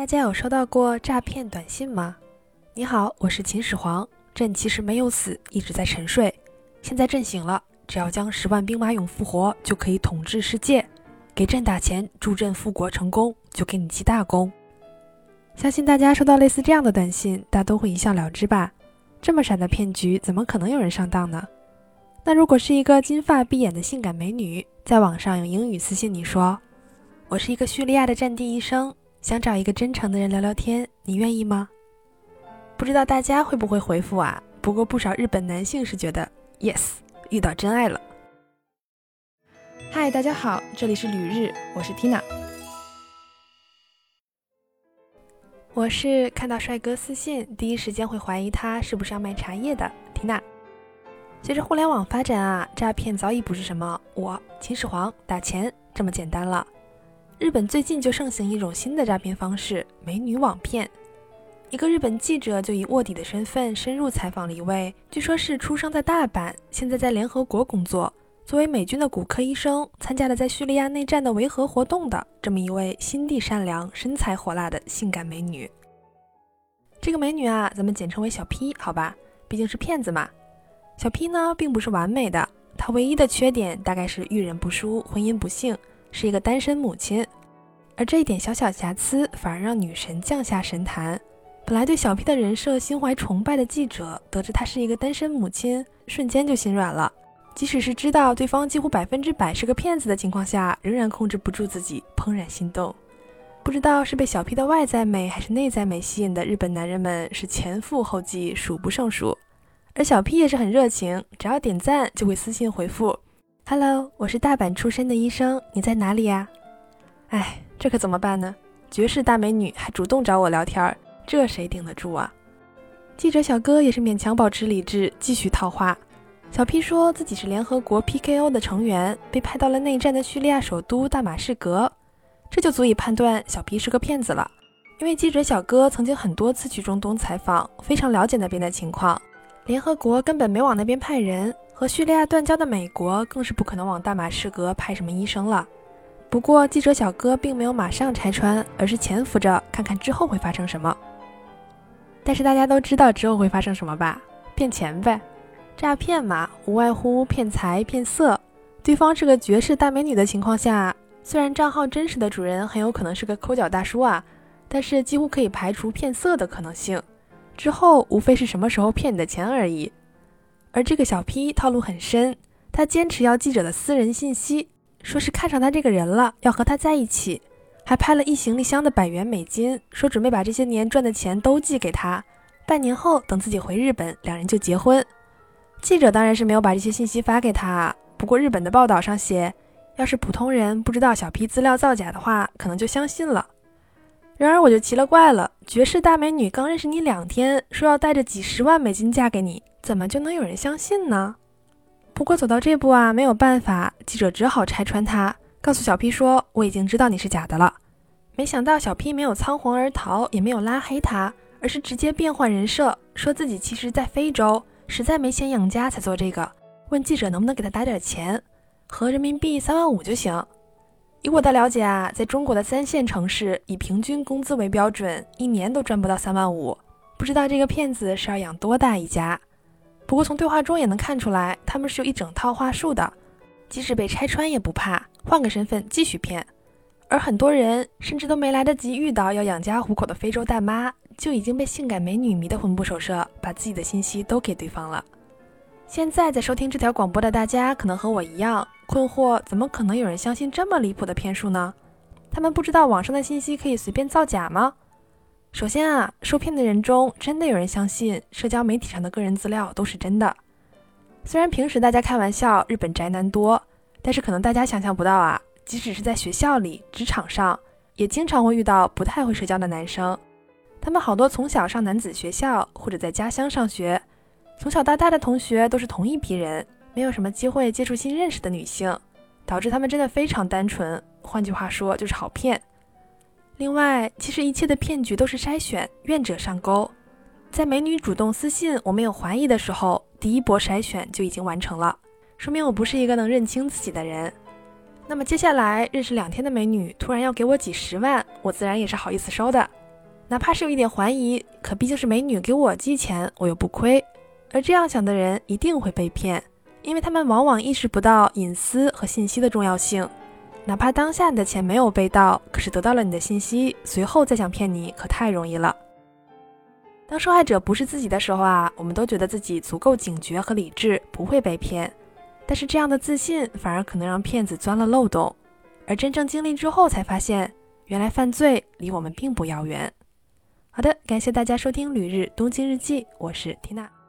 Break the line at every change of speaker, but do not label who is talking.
大家有收到过诈骗短信吗？你好，我是秦始皇，朕其实没有死，一直在沉睡，现在朕醒了，只要将十万兵马俑复活，就可以统治世界。给朕打钱，助朕复国成功，就给你记大功。相信大家收到类似这样的短信，大都会一笑了之吧？这么傻的骗局，怎么可能有人上当呢？那如果是一个金发碧眼的性感美女，在网上用英语私信你说：“我是一个叙利亚的战地医生。”想找一个真诚的人聊聊天，你愿意吗？不知道大家会不会回复啊？不过不少日本男性是觉得 yes，遇到真爱了。
嗨，大家好，这里是旅日，我是 Tina。
我是看到帅哥私信，第一时间会怀疑他是不是要卖茶叶的 Tina。随着互联网发展啊，诈骗早已不是什么我秦始皇打钱这么简单了。日本最近就盛行一种新的诈骗方式——美女网骗。一个日本记者就以卧底的身份深入采访了一位，据说是出生在大阪，现在在联合国工作，作为美军的骨科医生，参加了在叙利亚内战的维和活动的这么一位心地善良、身材火辣的性感美女。这个美女啊，咱们简称为小 P，好吧？毕竟是骗子嘛。小 P 呢，并不是完美的，她唯一的缺点大概是遇人不淑，婚姻不幸。是一个单身母亲，而这一点小小瑕疵反而让女神降下神坛。本来对小 P 的人设心怀崇拜的记者，得知她是一个单身母亲，瞬间就心软了。即使是知道对方几乎百分之百是个骗子的情况下，仍然控制不住自己怦然心动。不知道是被小 P 的外在美还是内在美吸引的日本男人们是前赴后继，数不胜数。而小 P 也是很热情，只要点赞就会私信回复。Hello，我是大阪出身的医生，你在哪里呀？哎，这可怎么办呢？绝世大美女还主动找我聊天，这谁顶得住啊？记者小哥也是勉强保持理智，继续套话。小 P 说自己是联合国 PKO 的成员，被派到了内战的叙利亚首都大马士革，这就足以判断小 P 是个骗子了。因为记者小哥曾经很多次去中东采访，非常了解那边的情况，联合国根本没往那边派人。和叙利亚断交的美国更是不可能往大马士革派什么医生了。不过记者小哥并没有马上拆穿，而是潜伏着看看之后会发生什么。但是大家都知道之后会发生什么吧？骗钱呗，诈骗嘛，无外乎骗财骗色。对方是个绝世大美女的情况下，虽然账号真实的主人很有可能是个抠脚大叔啊，但是几乎可以排除骗色的可能性。之后无非是什么时候骗你的钱而已。而这个小 P 套路很深，他坚持要记者的私人信息，说是看上他这个人了，要和他在一起，还拍了一行李箱的百元美金，说准备把这些年赚的钱都寄给他，半年后等自己回日本，两人就结婚。记者当然是没有把这些信息发给他，不过日本的报道上写，要是普通人不知道小 P 资料造假的话，可能就相信了。然而我就奇了怪了，绝世大美女刚认识你两天，说要带着几十万美金嫁给你。怎么就能有人相信呢？不过走到这步啊，没有办法，记者只好拆穿他，告诉小 P 说：“我已经知道你是假的了。”没想到小 P 没有仓皇而逃，也没有拉黑他，而是直接变换人设，说自己其实在非洲，实在没钱养家才做这个。问记者能不能给他打点钱，合人民币三万五就行。以我的了解啊，在中国的三线城市，以平均工资为标准，一年都赚不到三万五。不知道这个骗子是要养多大一家？不过从对话中也能看出来，他们是有一整套话术的，即使被拆穿也不怕，换个身份继续骗。而很多人甚至都没来得及遇到要养家糊口的非洲大妈，就已经被性感美女迷得魂不守舍，把自己的信息都给对方了。现在在收听这条广播的大家，可能和我一样困惑：怎么可能有人相信这么离谱的骗术呢？他们不知道网上的信息可以随便造假吗？首先啊，受骗的人中真的有人相信社交媒体上的个人资料都是真的。虽然平时大家开玩笑日本宅男多，但是可能大家想象不到啊，即使是在学校里、职场上，也经常会遇到不太会社交的男生。他们好多从小上男子学校或者在家乡上学，从小到大的同学都是同一批人，没有什么机会接触新认识的女性，导致他们真的非常单纯。换句话说，就是好骗。另外，其实一切的骗局都是筛选，愿者上钩。在美女主动私信我没有怀疑的时候，第一波筛选就已经完成了，说明我不是一个能认清自己的人。那么接下来认识两天的美女突然要给我几十万，我自然也是好意思收的。哪怕是有一点怀疑，可毕竟是美女给我寄钱，我又不亏。而这样想的人一定会被骗，因为他们往往意识不到隐私和信息的重要性。哪怕当下你的钱没有被盗，可是得到了你的信息，随后再想骗你可太容易了。当受害者不是自己的时候啊，我们都觉得自己足够警觉和理智，不会被骗。但是这样的自信反而可能让骗子钻了漏洞，而真正经历之后才发现，原来犯罪离我们并不遥远。好的，感谢大家收听《旅日东京日记》，我是缇娜。